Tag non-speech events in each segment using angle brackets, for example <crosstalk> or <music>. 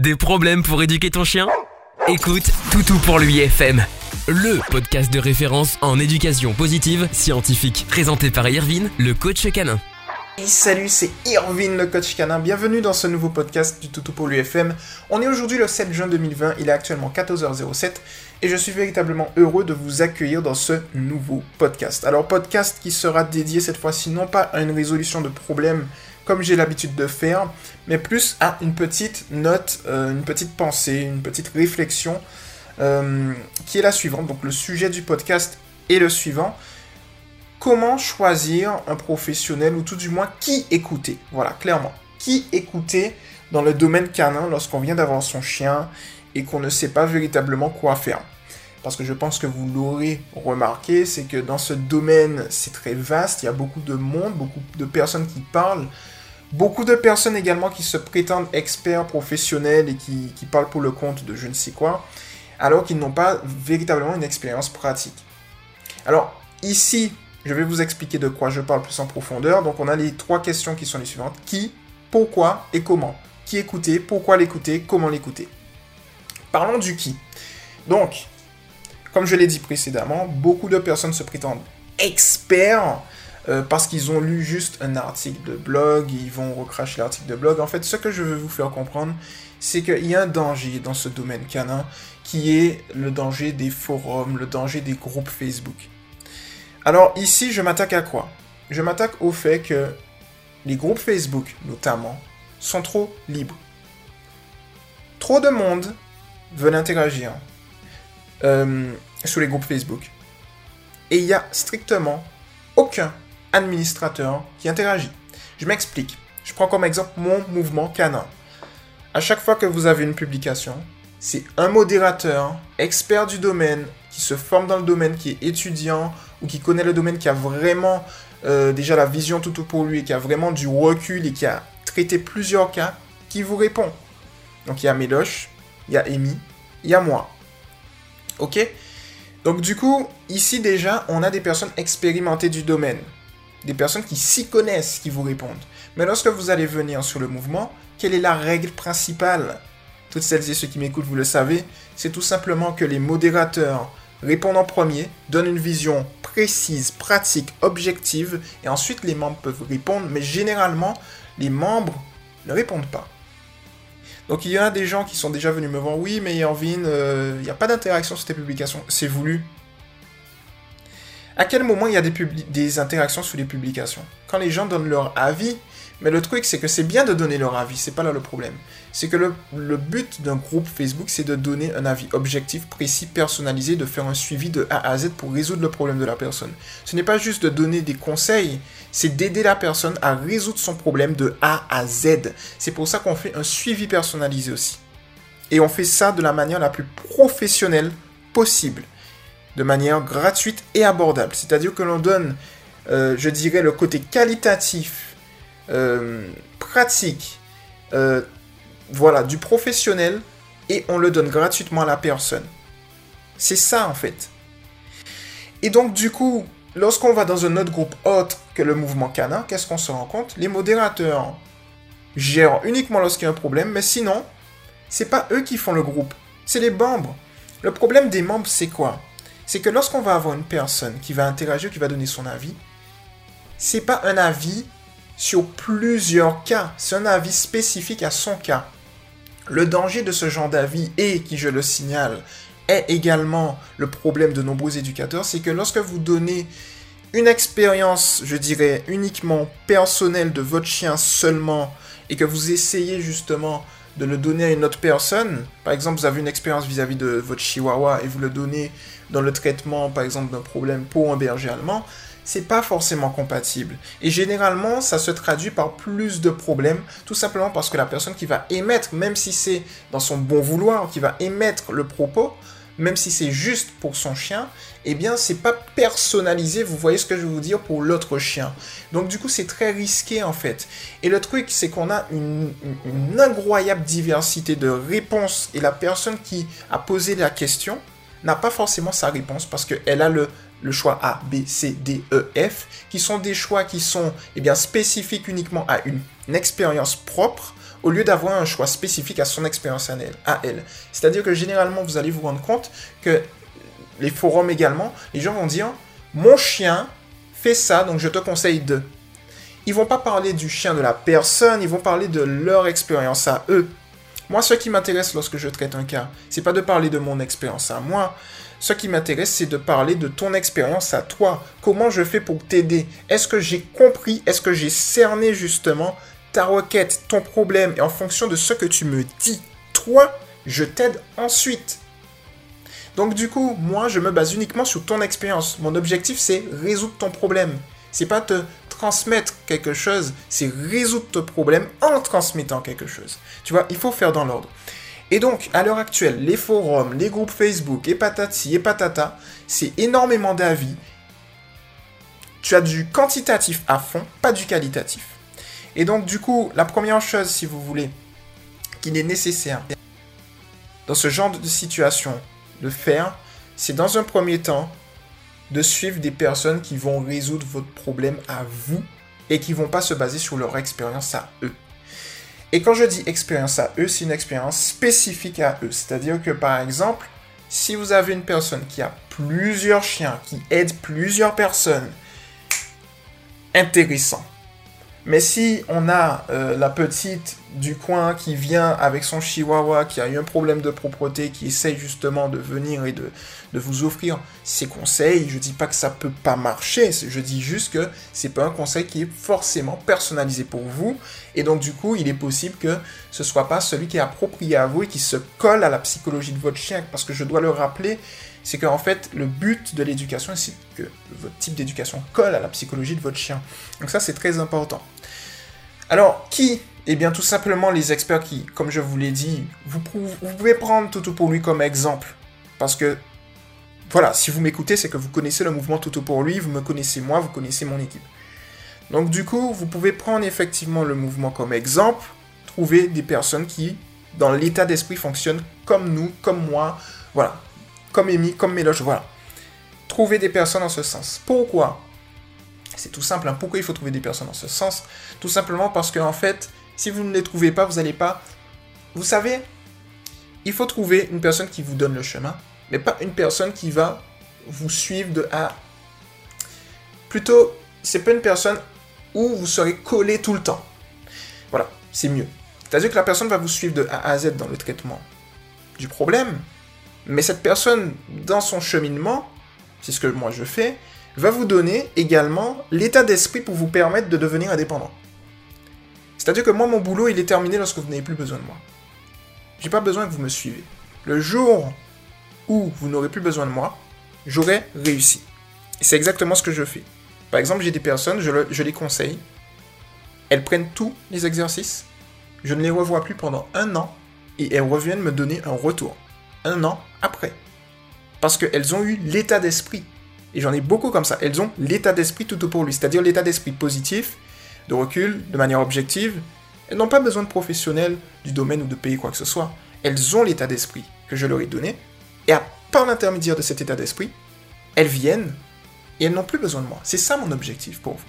Des problèmes pour éduquer ton chien? Écoute Toutou pour lui FM, le podcast de référence en éducation positive scientifique, présenté par Irvine, le coach canin. Salut, c'est Irvine le coach canin. Bienvenue dans ce nouveau podcast du Toutou pour l'UFM. On est aujourd'hui le 7 juin 2020, il est actuellement 14h07 et je suis véritablement heureux de vous accueillir dans ce nouveau podcast. Alors podcast qui sera dédié cette fois-ci non pas à une résolution de problèmes comme j'ai l'habitude de faire, mais plus à une petite note, euh, une petite pensée, une petite réflexion euh, qui est la suivante. Donc le sujet du podcast est le suivant. Comment choisir un professionnel ou tout du moins qui écouter? Voilà, clairement. Qui écouter dans le domaine canin lorsqu'on vient d'avoir son chien et qu'on ne sait pas véritablement quoi faire? Parce que je pense que vous l'aurez remarqué, c'est que dans ce domaine, c'est très vaste, il y a beaucoup de monde, beaucoup de personnes qui parlent, beaucoup de personnes également qui se prétendent experts professionnels et qui, parlent pour le compte de je ne sais quoi, alors qu'ils n'ont pas véritablement une expérience pratique. Alors, ici, je vais vous expliquer de quoi je parle plus en profondeur. Donc, on a les trois questions qui sont les suivantes. Qui, pourquoi et comment? Qui écouter, pourquoi l'écouter, comment l'écouter? Parlons du qui. Donc, comme je l'ai dit précédemment, beaucoup de personnes se prétendent experts euh, parce qu'ils ont lu juste un article de blog, ils vont recracher l'article de blog. En fait, ce que je veux vous faire comprendre, c'est qu'il y a un danger dans ce domaine canin qui est le danger des forums, le danger des groupes Facebook. Alors ici, je m'attaque à quoi? Je m'attaque au fait que les groupes Facebook, notamment, sont trop libres. Trop de monde veulent interagir. Euh, les groupes Facebook. Et il n'y a strictement aucun administrateur qui interagit. Je m'explique. Je prends comme exemple mon mouvement canin. À chaque fois que vous avez une publication, c'est un modérateur, expert du domaine, qui se forme dans le domaine, qui est étudiant ou qui connaît le domaine, qui a vraiment euh, déjà la vision tout pour lui, et qui a vraiment du recul et qui a traité plusieurs cas, qui vous répond. Donc il y a Méloche, il y a Amy, il y a moi. Ok? Donc du coup, ici déjà, on a des personnes expérimentées du domaine. Des personnes qui s'y connaissent, qui vous répondent. Mais lorsque vous allez venir sur le mouvement, quelle est la règle principale? Toutes celles et ceux qui m'écoutent, vous le savez, c'est tout simplement que les modérateurs répondent en premier, donnent une vision précise, pratique, objective, et ensuite les membres peuvent répondre, mais généralement, les membres ne répondent pas. Donc il y a des gens qui sont déjà venus me voir, oui, mais Irvine, euh, il n'y a pas d'interaction sur tes publications, c'est voulu. À quel moment il y a des, interactions sur les publications? Quand les gens donnent leur avis, mais le truc, c'est que c'est bien de donner leur avis, c'est pas là le problème. C'est que le, but d'un groupe Facebook, c'est de donner un avis objectif, précis, personnalisé, de faire un suivi de A à Z pour résoudre le problème de la personne. Ce n'est pas juste de donner des conseils, c'est d'aider la personne à résoudre son problème de A à Z. C'est pour ça qu'on fait un suivi personnalisé aussi. Et on fait ça de la manière la plus professionnelle possible, de manière gratuite et abordable. C'est-à-dire que l'on donne, euh, je dirais, le côté qualitatif euh, pratique, euh, voilà, du professionnel et on le donne gratuitement à la personne. C'est ça en fait. Et donc du coup, lorsqu'on va dans un autre groupe autre que le mouvement canin, qu'est-ce qu'on se rend compte? Les modérateurs gèrent uniquement lorsqu'il y a un problème, mais sinon, c'est pas eux qui font le groupe, c'est les membres. Le problème des membres, c'est quoi? C'est que lorsqu'on va avoir une personne qui va interagir, qui va donner son avis, c'est pas un avis sur plusieurs cas. C'est un avis spécifique à son cas. Le danger de ce genre d'avis, et qui je le signale, est également le problème de nombreux éducateurs, c'est que lorsque vous donnez une expérience, je dirais, uniquement personnelle de votre chien seulement, et que vous essayez justement de le donner à une autre personne, par exemple vous avez une expérience vis-à-vis de votre chihuahua et vous le donnez dans le traitement par exemple d'un problème pour un berger allemand, c'est pas forcément compatible. Et généralement, ça se traduit par plus de problèmes, tout simplement parce que la personne qui va émettre, même si c'est dans son bon vouloir, qui va émettre le propos, même si c'est juste pour son chien, eh bien, c'est pas personnalisé, vous voyez ce que je veux vous dire, pour l'autre chien. Donc, du coup, c'est très risqué, en fait. Et le truc, c'est qu'on a une, une, incroyable diversité de réponses, et la personne qui a posé la question n'a pas forcément sa réponse parce qu'elle a le choix A, B, C, D, E, F, qui sont des choix qui sont eh spécifiques uniquement à une, expérience propre au lieu d'avoir un choix spécifique à son expérience à elle. À elle. C'est-à-dire que généralement, vous allez vous rendre compte que les forums également, les gens vont dire Mon chien fait ça, donc je te conseille de. Ils vont pas parler du chien de la personne, ils vont parler de leur expérience à eux. Moi, ce qui m'intéresse lorsque je traite un cas, c'est pas de parler de mon expérience à moi. Ce qui m'intéresse, c'est de parler de ton expérience à toi. Comment je fais pour t'aider? Est-ce que j'ai compris? Est-ce que j'ai cerné justement ta requête, ton problème? Et en fonction de ce que tu me dis, toi, je t'aide ensuite. Donc du coup, moi, je me base uniquement sur ton expérience. Mon objectif, c'est résoudre ton problème. C'est pas te transmettre quelque chose, c'est résoudre ton problème en transmettant quelque chose. Tu vois, il faut faire dans l'ordre. Et donc, à l'heure actuelle, les forums, les groupes Facebook, et patati et patata, c'est énormément d'avis. Tu as du quantitatif à fond, pas du qualitatif. Et donc, du coup, la première chose, si vous voulez, qu'il est nécessaire dans ce genre de situation de faire, c'est dans un premier temps de suivre des personnes qui vont résoudre votre problème à vous et qui vont pas se baser sur leur expérience à eux. Et quand je dis expérience à eux, c'est une expérience spécifique à eux. C'est-à-dire que par exemple, si vous avez une personne qui a plusieurs chiens, qui aide plusieurs personnes, intéressant. Mais si on a euh, la petite du coin qui vient avec son chihuahua, qui a eu un problème de propreté, qui essaye justement de venir et de, vous offrir ses conseils, je dis pas que ça peut pas marcher, je dis juste que c'est pas un conseil qui est forcément personnalisé pour vous, et donc du coup il est possible que ce soit pas celui qui est approprié à vous et qui se colle à la psychologie de votre chien, parce que je dois le rappeler, c'est qu'en fait, le but de l'éducation, c'est que votre type d'éducation colle à la psychologie de votre chien. Donc ça, c'est très important. Alors, qui Eh bien, tout simplement les experts qui, comme je vous l'ai dit, vous, pouvez prendre Toto pour lui comme exemple. Parce que, voilà, si vous m'écoutez, c'est que vous connaissez le mouvement Toto pour lui, vous me connaissez moi, vous connaissez mon équipe. Donc, du coup, vous pouvez prendre effectivement le mouvement comme exemple, trouver des personnes qui, dans l'état d'esprit, fonctionnent comme nous, comme moi. Voilà, comme Amy, comme Méloche, voilà. Trouver des personnes en ce sens. Pourquoi? C'est tout simple. Hein. Pourquoi il faut trouver des personnes en ce sens? Tout simplement parce qu'en en fait, si vous ne les trouvez pas, vous n'allez pas... Vous savez, il faut trouver une personne qui vous donne le chemin, mais pas une personne qui va vous suivre de A. Plutôt, c'est pas une personne où vous serez collé tout le temps. Voilà, c'est mieux. C'est-à-dire que la personne va vous suivre de A à Z dans le traitement du problème, mais cette personne, dans son cheminement, c'est ce que moi je fais, va vous donner également l'état d'esprit pour vous permettre de devenir indépendant. C'est-à-dire que moi, mon boulot, il est terminé lorsque vous n'avez plus besoin de moi. J'ai pas besoin que vous me suivez. Le jour où vous n'aurez plus besoin de moi, j'aurai réussi. C'est exactement ce que je fais. Par exemple, j'ai des personnes, je les conseille, elles prennent tous les exercices, je ne les revois plus pendant un an, et elles reviennent me donner un retour un an après. Parce qu'elles ont eu l'état d'esprit. Et j'en ai beaucoup comme ça. Elles ont l'état d'esprit tout au pour lui. C'est-à-dire l'état d'esprit positif, de recul, de manière objective. Elles n'ont pas besoin de professionnels du domaine ou de payer quoi que ce soit. Elles ont l'état d'esprit que je leur ai donné. Et à, par l'intermédiaire de cet état d'esprit, elles viennent et elles n'ont plus besoin de moi. C'est ça mon objectif pour vous.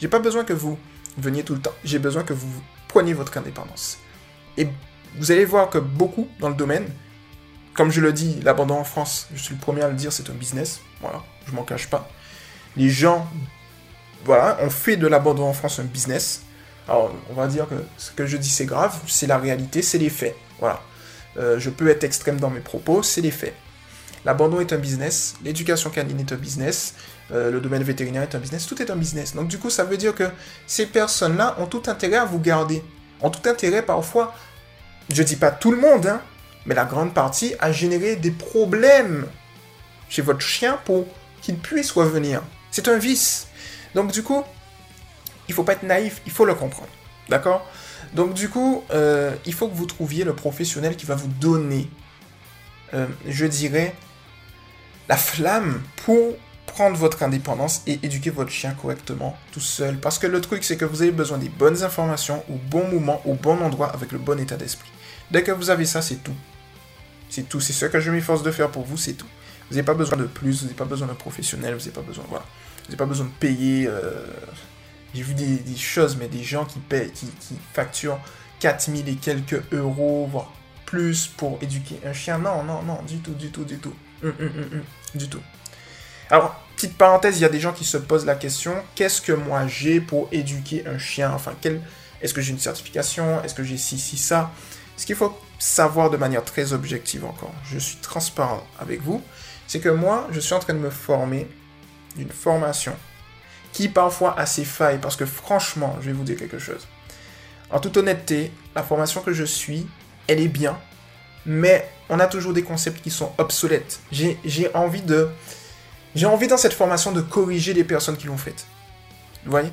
J'ai pas besoin que vous veniez tout le temps. J'ai besoin que vous preniez votre indépendance. Et vous allez voir que beaucoup dans le domaine comme je le dis, l'abandon en France, je suis le premier à le dire, c'est un business. Voilà, je m'en cache pas. Les gens, voilà, ont fait de l'abandon en France un business. Alors, on va dire que ce que je dis, c'est grave, c'est la réalité, c'est les faits. Voilà. Euh, je peux être extrême dans mes propos, c'est les faits. L'abandon est un business, l'éducation canine est un business, euh, le domaine vétérinaire est un business, tout est un business. Donc du coup, ça veut dire que ces personnes-là ont tout intérêt à vous garder. Ont tout intérêt parfois, je dis pas tout le monde, hein, mais la grande partie a généré des problèmes chez votre chien pour qu'il puisse revenir. C'est un vice. Donc du coup, il faut pas être naïf, il faut le comprendre. D'accord? Donc du coup, euh, il faut que vous trouviez le professionnel qui va vous donner, euh, je dirais, la flamme pour prendre votre indépendance et éduquer votre chien correctement tout seul. Parce que le truc, c'est que vous avez besoin des bonnes informations au bon moment, au bon endroit, avec le bon état d'esprit. Dès que vous avez ça, c'est tout. C'est tout. C'est ce que je m'efforce de faire pour vous, c'est tout. Vous n'avez pas besoin de plus, vous n'avez pas besoin de professionnel, vous n'avez pas besoin, voilà. Vous n'avez pas besoin de payer. Euh, j'ai vu des, choses, mais des gens qui payent, qui, facturent 4000 et quelques euros, voire plus pour éduquer un chien. Non, non, non, du tout, du tout, du tout. Hum, hum, hum, du tout. Alors, petite parenthèse, il y a des gens qui se posent la question, qu'est-ce que moi j'ai pour éduquer un chien? Enfin, quel... est-ce que j'ai une certification? Est-ce que j'ai ci, ci, ça? Ce qu'il faut savoir de manière très objective encore, je suis transparent avec vous, c'est que moi, je suis en train de me former d'une formation qui parfois a ses failles, parce que franchement, je vais vous dire quelque chose. En toute honnêteté, la formation que je suis, elle est bien, mais on a toujours des concepts qui sont obsolètes. J'ai envie de... J'ai envie dans cette formation de corriger les personnes qui l'ont faite. Vous voyez?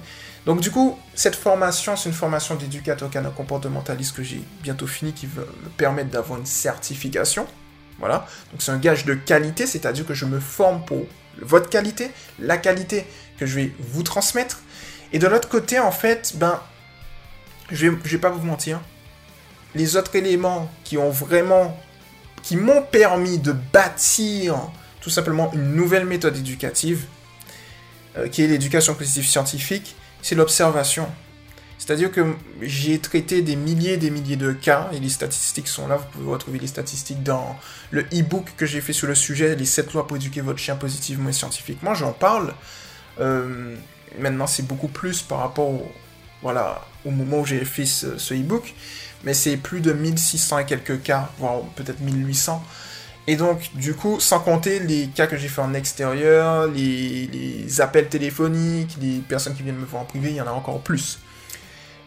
Donc du coup, cette formation, c'est une formation d'éducateur canin comportementaliste que j'ai bientôt fini qui va me permettre d'avoir une certification. Voilà. Donc c'est un gage de qualité, c'est-à-dire que je me forme pour votre qualité, la qualité que je vais vous transmettre. Et de l'autre côté, en fait, ben, je vais, vais pas vous mentir, les autres éléments qui ont vraiment, qui m'ont permis de bâtir tout simplement une nouvelle méthode éducative, euh, qui est l'éducation positive scientifique, c'est l'observation. C'est-à-dire que j'ai traité des milliers et des milliers de cas, et les statistiques sont là, vous pouvez retrouver les statistiques dans le e-book que j'ai fait sur le sujet, les 7 lois pour éduquer votre chien positivement et scientifiquement, j'en parle. Euh, maintenant, c'est beaucoup plus par rapport au, voilà, au moment où j'ai fait ce, e-book, mais c'est plus de 1600 et quelques cas, voire peut-être 1800. Et donc, du coup, sans compter les cas que j'ai fait en extérieur, les, appels téléphoniques, les personnes qui viennent me voir en privé, il y en a encore plus.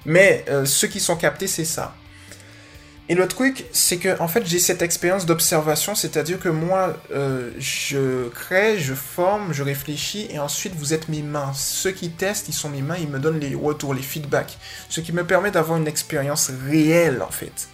Mais euh, ceux qui sont captés, c'est ça. Et le truc, c'est que en fait, j'ai cette expérience d'observation, c'est-à-dire que moi, euh, je crée, je forme, je réfléchis, et ensuite vous êtes mes mains. Ceux qui testent, ils sont mes mains, ils me donnent les retours, les feedbacks, ce qui me permet d'avoir une expérience réelle en fait.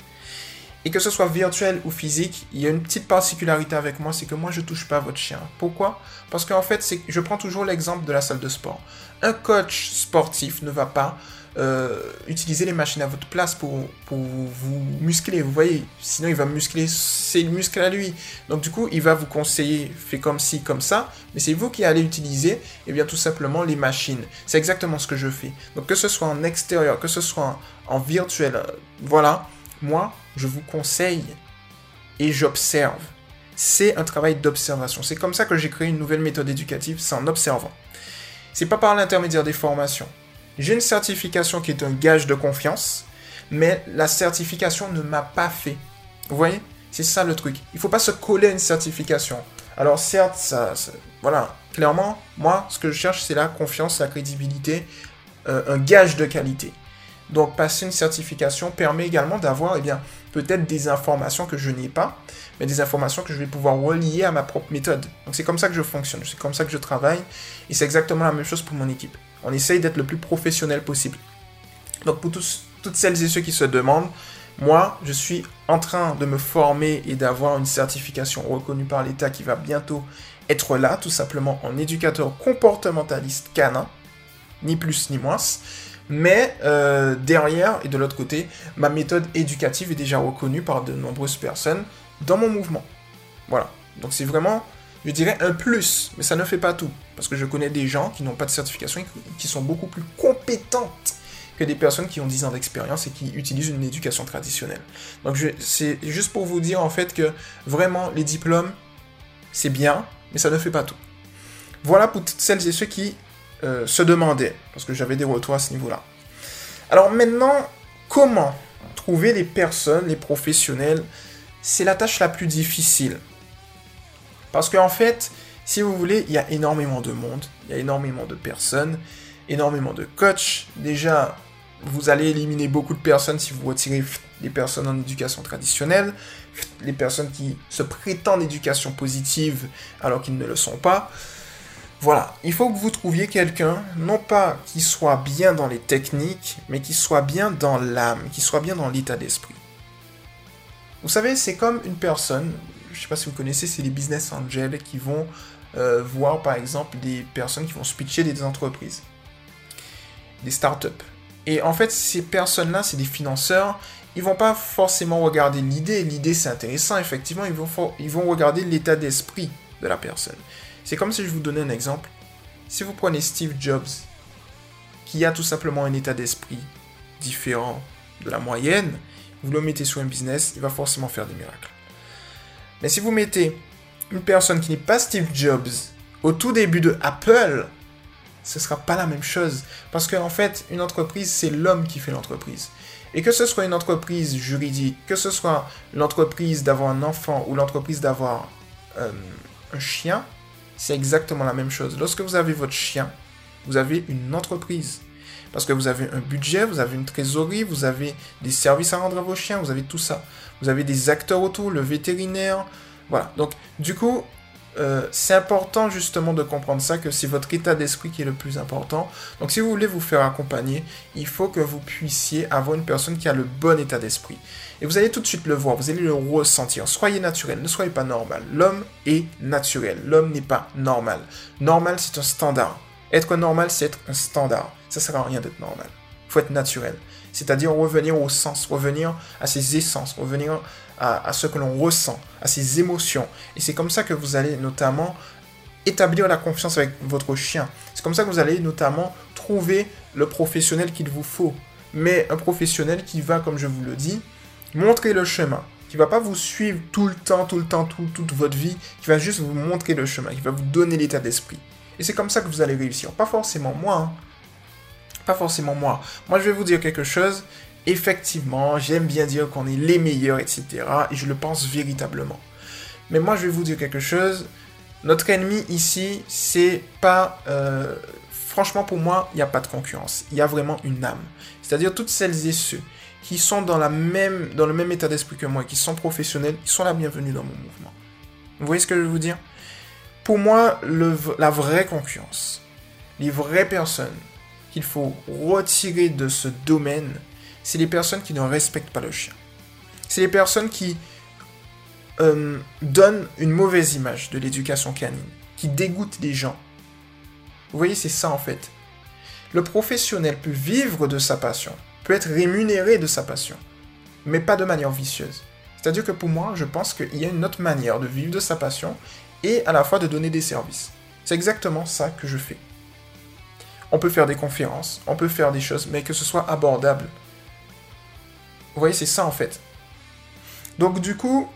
Et que ce soit virtuel ou physique, il y a une petite particularité avec moi, c'est que moi je touche pas votre chien. Pourquoi? Parce qu'en fait, je prends toujours l'exemple de la salle de sport. Un coach sportif ne va pas euh, utiliser les machines à votre place pour, vous muscler, vous voyez. Sinon, il va muscler ses muscles à lui. Donc, du coup, il va vous conseiller, fait comme ci, comme ça, mais c'est vous qui allez utiliser, et eh bien, tout simplement, les machines. C'est exactement ce que je fais. Donc, que ce soit en extérieur, que ce soit en, virtuel, euh, voilà, moi, je vous conseille et j'observe. C'est un travail d'observation. C'est comme ça que j'ai créé une nouvelle méthode éducative, c'est en observant. C'est pas par l'intermédiaire des formations. J'ai une certification qui est un gage de confiance, mais la certification ne m'a pas fait. Vous voyez? C'est ça le truc. Il faut pas se coller à une certification. Alors certes, ça, voilà, clairement, moi, ce que je cherche, c'est la confiance, la crédibilité, euh, un gage de qualité. Donc passer une certification permet également d'avoir, eh bien, peut-être des informations que je n'ai pas, mais des informations que je vais pouvoir relier à ma propre méthode. Donc c'est comme ça que je fonctionne, c'est comme ça que je travaille, et c'est exactement la même chose pour mon équipe. On essaye d'être le plus professionnel possible. Donc pour toutes celles et ceux qui se demandent, moi, je suis en train de me former et d'avoir une certification reconnue par l'État qui va bientôt être là, tout simplement en éducateur comportementaliste canin, ni plus ni moins. Mais euh, derrière et de l'autre côté, ma méthode éducative est déjà reconnue par de nombreuses personnes dans mon mouvement. Voilà. Donc c'est vraiment je dirais un plus, mais ça ne fait pas tout. Parce que je connais des gens qui n'ont pas de certification qui sont beaucoup plus compétentes que des personnes qui ont 10 ans d'expérience et qui utilisent une éducation traditionnelle. Donc c'est juste pour vous dire en fait que vraiment les diplômes, c'est bien, mais ça ne fait pas tout. Voilà pour toutes celles et ceux qui euh, se demandaient, parce que j'avais des retours à ce niveau-là. Alors maintenant, comment trouver les personnes, les professionnels? C'est la tâche la plus difficile. Parce qu'en fait, si vous voulez, il y a énormément de monde, il y a énormément de personnes, énormément de coachs. Déjà, vous allez éliminer beaucoup de personnes si vous retirez les personnes en éducation traditionnelle, les personnes qui se prétendent éducation positive alors qu'ils ne le sont pas. Voilà, il faut que vous trouviez quelqu'un, non pas qui soit bien dans les techniques, mais qui soit bien dans l'âme, qui soit bien dans l'état d'esprit. Vous savez, c'est comme une personne, je sais pas si vous connaissez, c'est les business angels qui vont euh, voir par exemple des personnes qui vont switcher des entreprises, des startups. Et en fait, ces personnes-là, c'est des financeurs. Ils vont pas forcément regarder l'idée. L'idée, c'est intéressant, effectivement. Ils vont regarder l'état d'esprit de la personne. C'est comme si je vous donnais un exemple. Si vous prenez Steve Jobs, qui a tout simplement un état d'esprit différent de la moyenne, vous le mettez sur un business, il va forcément faire des miracles. Mais si vous mettez une personne qui n'est pas Steve Jobs au tout début de Apple, ce sera pas la même chose. Parce qu'en en fait, une entreprise, c'est l'homme qui fait l'entreprise. Et que ce soit une entreprise juridique, que ce soit l'entreprise d'avoir un enfant ou l'entreprise d'avoir euh, un chien, c'est exactement la même chose. Lorsque vous avez votre chien, vous avez une entreprise. Parce que vous avez un budget, vous avez une trésorerie, vous avez des services à rendre à vos chiens, vous avez tout ça. Vous avez des acteurs autour, le vétérinaire. Voilà. Donc, du coup, euh, c'est important justement de comprendre ça, que c'est votre état d'esprit qui est le plus important. Donc si vous voulez vous faire accompagner, il faut que vous puissiez avoir une personne qui a le bon état d'esprit. Et vous allez tout de suite le voir, vous allez le ressentir. Soyez naturel, ne soyez pas normal. L'homme est naturel, l'homme n'est pas normal. Normal, c'est un standard. Être normal, c'est être un standard. Ça sert à rien d'être normal. Il faut être naturel. C'est-à-dire revenir au sens, revenir à ses essences, revenir à, ce que l'on ressent, à ses émotions. Et c'est comme ça que vous allez notamment établir la confiance avec votre chien. C'est comme ça que vous allez notamment trouver le professionnel qu'il vous faut. Mais un professionnel qui va, comme je vous le dis, montrer le chemin, qui va pas vous suivre tout le temps, tout le temps, toute votre vie, qui va juste vous montrer le chemin, qui va vous donner l'état d'esprit. Et c'est comme ça que vous allez réussir. Pas forcément moi, hein. pas forcément moi. Moi, je vais vous dire quelque chose effectivement, j'aime bien dire qu'on est les meilleurs, etc. Et je le pense véritablement. Mais moi, je vais vous dire quelque chose. Notre ennemi ici, c'est pas... Euh, franchement, pour moi, il n'y a pas de concurrence. Il y a vraiment une âme. C'est-à-dire toutes celles et ceux qui sont dans, le même état d'esprit que moi, qui sont professionnels, ils sont la bienvenue dans mon mouvement. Vous voyez ce que je veux vous dire? Pour moi, la vraie concurrence, les vraies personnes qu'il faut retirer de ce domaine, c'est les personnes qui ne respectent pas le chien. C'est les personnes qui euh, donnent une mauvaise image de l'éducation canine, qui dégoûtent les gens. Vous voyez, c'est ça en fait. Le professionnel peut vivre de sa passion, peut être rémunéré de sa passion, mais pas de manière vicieuse. C'est-à-dire que pour moi, je pense qu'il y a une autre manière de vivre de sa passion et à la fois de donner des services. C'est exactement ça que je fais. On peut faire des conférences, on peut faire des choses, mais que ce soit abordable. Vous voyez, c'est ça en fait. Donc du coup,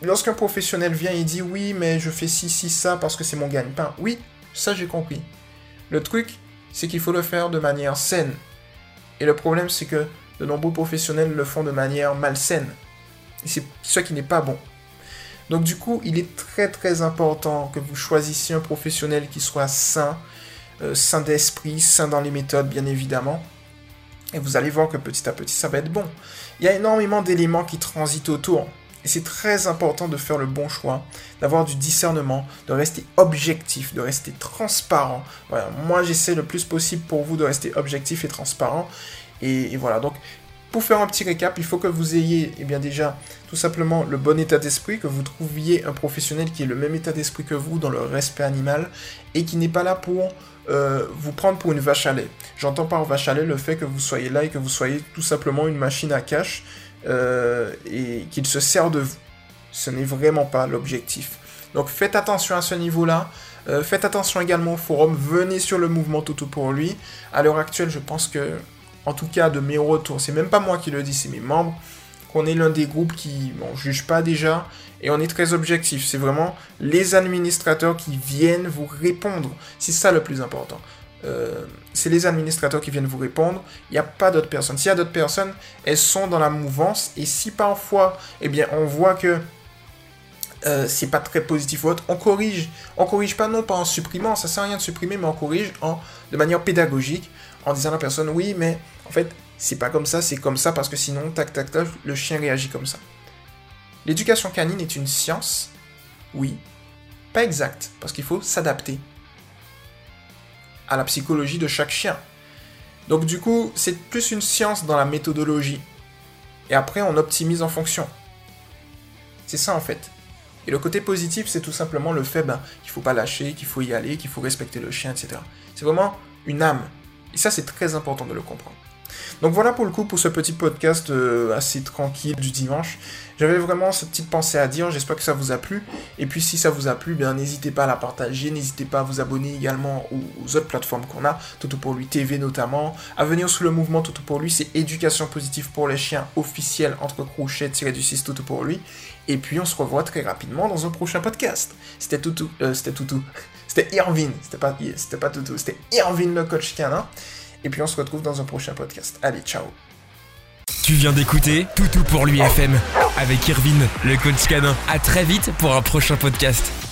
lorsqu'un professionnel vient et dit oui, mais je fais ci, ci, ça parce que c'est mon gagne-pain. Oui, ça j'ai compris. Le truc, c'est qu'il faut le faire de manière saine. Et le problème, c'est que de nombreux professionnels le font de manière malsaine. Et c'est ce qui n'est pas bon. Donc du coup, il est très très important que vous choisissiez un professionnel qui soit sain, euh, sain d'esprit, sain dans les méthodes, bien évidemment. Et vous allez voir que petit à petit, ça va être bon. Il y a énormément d'éléments qui transitent autour. Et c'est très important de faire le bon choix, d'avoir du discernement, de rester objectif, de rester transparent. Voilà, moi j'essaie le plus possible pour vous de rester objectif et transparent. Et, voilà, donc pour faire un petit récap, il faut que vous ayez eh bien déjà tout simplement le bon état d'esprit, que vous trouviez un professionnel qui ait le même état d'esprit que vous dans le respect animal et qui n'est pas là pour euh, vous prendre pour une vache à lait. J'entends par vache à lait le fait que vous soyez là et que vous soyez tout simplement une machine à cash euh, et qu'il se sert de vous. Ce n'est vraiment pas l'objectif. Donc faites attention à ce niveau-là. Euh, faites attention également au forum. Venez sur le mouvement Toto pour lui. À l'heure actuelle, je pense que, en tout cas, de mes retours, c'est même pas moi qui le dis, c'est mes membres on est l'un des groupes qui ne juge pas déjà et on est très objectif. C'est vraiment les administrateurs qui viennent vous répondre. C'est ça le plus important. Euh, c'est les administrateurs qui viennent vous répondre. Il n'y a pas d'autres personnes. S'il y a d'autres personnes, elles sont dans la mouvance. Et si parfois, eh bien, on voit que euh, c'est pas très positif ou autre, on corrige. On corrige pas non pas en supprimant, ça sert à rien de supprimer, mais on corrige en, de manière pédagogique en disant à la personne oui, mais en fait, c'est pas comme ça, c'est comme ça parce que sinon, tac, tac, tac, le chien réagit comme ça. L'éducation canine est une science, oui, pas exacte, parce qu'il faut s'adapter à la psychologie de chaque chien. Donc du coup, c'est plus une science dans la méthodologie. Et après, on optimise en fonction. C'est ça en fait. Et le côté positif, c'est tout simplement le fait ben, qu'il faut pas lâcher, qu'il faut y aller, qu'il faut respecter le chien, etc. C'est vraiment une âme. Et ça, c'est très important de le comprendre. Donc voilà pour le coup pour ce petit podcast euh, assez tranquille du dimanche. J'avais vraiment cette petite pensée à dire, j'espère que ça vous a plu. Et puis si ça vous a plu, bien n'hésitez pas à la partager, n'hésitez pas à vous abonner également aux, autres plateformes qu'on a, Toto pour lui TV notamment, à venir sous le mouvement Toto pour lui, c'est éducation positive pour les chiens officiel entre crochets tiré du 6 Toto pour lui. Et puis on se revoit très rapidement dans un prochain podcast. C'était Toutou, euh, c'était Toutou, <laughs> c'était Irvine, c'était pas, c'était pas Toutou, c'était Irvine le coach canin. Et puis on se retrouve dans un prochain podcast. Allez, ciao tu viens d'écouter Toutou pour l'UFM avec Irvine, le coach canin. À très vite pour un prochain podcast.